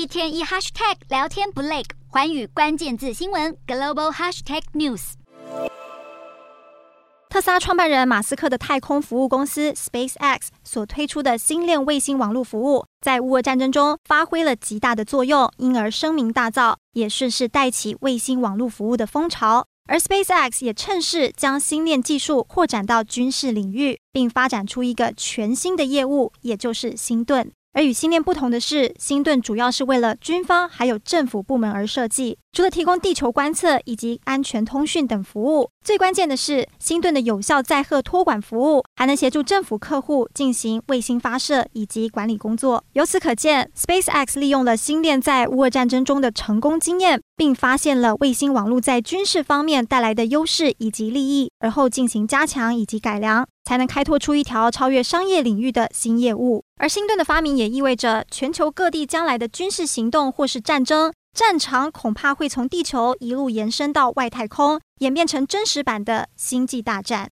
一天一 hashtag 聊天不累，寰宇关键字新闻 global hashtag news。特斯拉创办人马斯克的太空服务公司 SpaceX 所推出的星链卫星网络服务，在乌俄战争中发挥了极大的作用，因而声名大噪，也顺势带起卫星网络服务的风潮。而 SpaceX 也趁势将星链技术扩展到军事领域，并发展出一个全新的业务，也就是星盾。而与星链不同的是，星盾主要是为了军方还有政府部门而设计。除了提供地球观测以及安全通讯等服务，最关键的是星盾的有效载荷托管服务，还能协助政府客户进行卫星发射以及管理工作。由此可见，SpaceX 利用了星链在乌俄战争中的成功经验，并发现了卫星网络在军事方面带来的优势以及利益，而后进行加强以及改良，才能开拓出一条超越商业领域的新业务。而星盾的发明也意味着全球各地将来的军事行动或是战争。战场恐怕会从地球一路延伸到外太空，演变成真实版的星际大战。